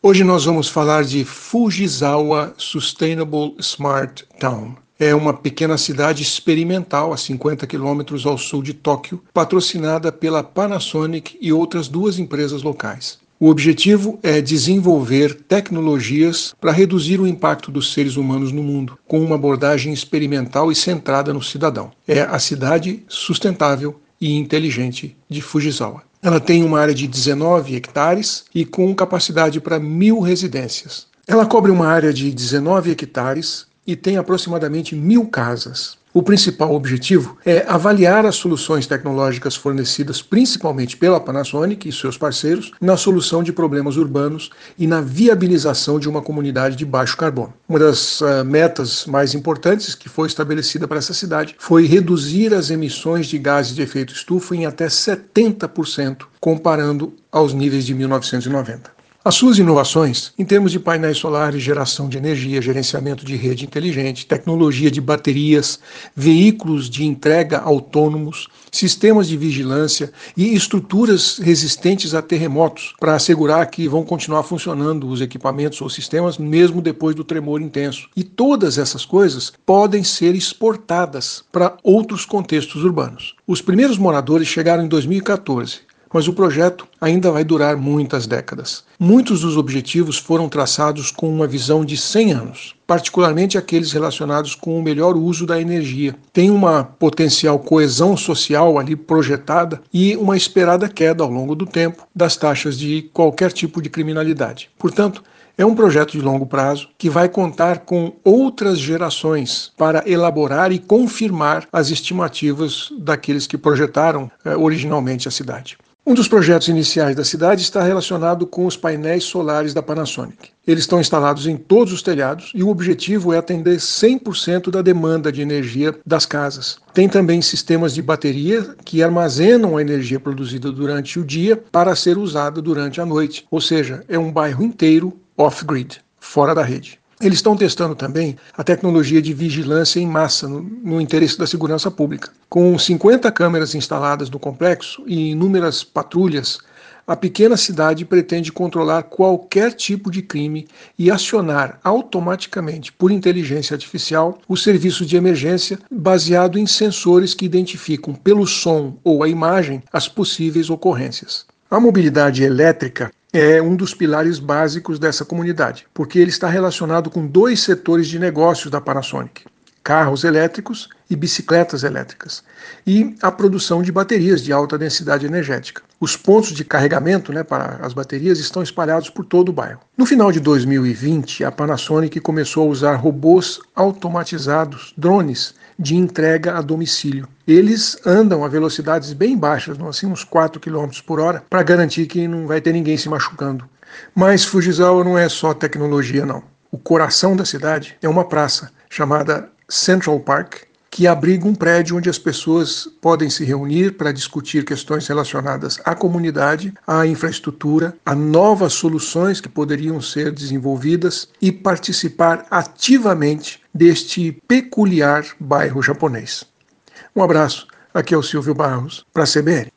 Hoje nós vamos falar de Fujisawa Sustainable Smart Town. É uma pequena cidade experimental a 50 quilômetros ao sul de Tóquio, patrocinada pela Panasonic e outras duas empresas locais. O objetivo é desenvolver tecnologias para reduzir o impacto dos seres humanos no mundo, com uma abordagem experimental e centrada no cidadão. É a cidade sustentável e inteligente de Fujisawa. Ela tem uma área de 19 hectares e com capacidade para mil residências. Ela cobre uma área de 19 hectares e tem aproximadamente mil casas. O principal objetivo é avaliar as soluções tecnológicas fornecidas principalmente pela Panasonic e seus parceiros na solução de problemas urbanos e na viabilização de uma comunidade de baixo carbono. Uma das uh, metas mais importantes que foi estabelecida para essa cidade foi reduzir as emissões de gases de efeito estufa em até 70%, comparando aos níveis de 1990. As suas inovações, em termos de painéis solares, geração de energia, gerenciamento de rede inteligente, tecnologia de baterias, veículos de entrega autônomos, sistemas de vigilância e estruturas resistentes a terremotos, para assegurar que vão continuar funcionando os equipamentos ou sistemas mesmo depois do tremor intenso. E todas essas coisas podem ser exportadas para outros contextos urbanos. Os primeiros moradores chegaram em 2014 mas o projeto ainda vai durar muitas décadas. Muitos dos objetivos foram traçados com uma visão de 100 anos, particularmente aqueles relacionados com o melhor uso da energia. Tem uma potencial coesão social ali projetada e uma esperada queda ao longo do tempo das taxas de qualquer tipo de criminalidade. Portanto, é um projeto de longo prazo que vai contar com outras gerações para elaborar e confirmar as estimativas daqueles que projetaram eh, originalmente a cidade. Um dos projetos iniciais da cidade está relacionado com os painéis solares da Panasonic. Eles estão instalados em todos os telhados e o objetivo é atender 100% da demanda de energia das casas. Tem também sistemas de bateria que armazenam a energia produzida durante o dia para ser usada durante a noite, ou seja, é um bairro inteiro off-grid, fora da rede. Eles estão testando também a tecnologia de vigilância em massa no, no, interesse da segurança pública. Com 50 câmeras instaladas no complexo e inúmeras patrulhas, a pequena cidade pretende controlar qualquer tipo de crime e acionar automaticamente, por inteligência artificial, o serviço de emergência baseado em sensores que identificam pelo som ou a imagem as possíveis ocorrências. A mobilidade elétrica é um dos pilares básicos dessa comunidade, porque ele está relacionado com dois setores de negócios da Panasonic: carros elétricos e bicicletas elétricas, e a produção de baterias de alta densidade energética. Os pontos de carregamento né, para as baterias estão espalhados por todo o bairro. No final de 2020, a Panasonic começou a usar robôs automatizados, drones, de entrega a domicílio. Eles andam a velocidades bem baixas, assim uns 4 km por hora, para garantir que não vai ter ninguém se machucando. Mas Fujisawa não é só tecnologia, não. O coração da cidade é uma praça chamada Central Park, que abriga um prédio onde as pessoas podem se reunir para discutir questões relacionadas à comunidade, à infraestrutura, a novas soluções que poderiam ser desenvolvidas e participar ativamente deste peculiar bairro japonês. Um abraço, aqui é o Silvio Barros, para a CBN.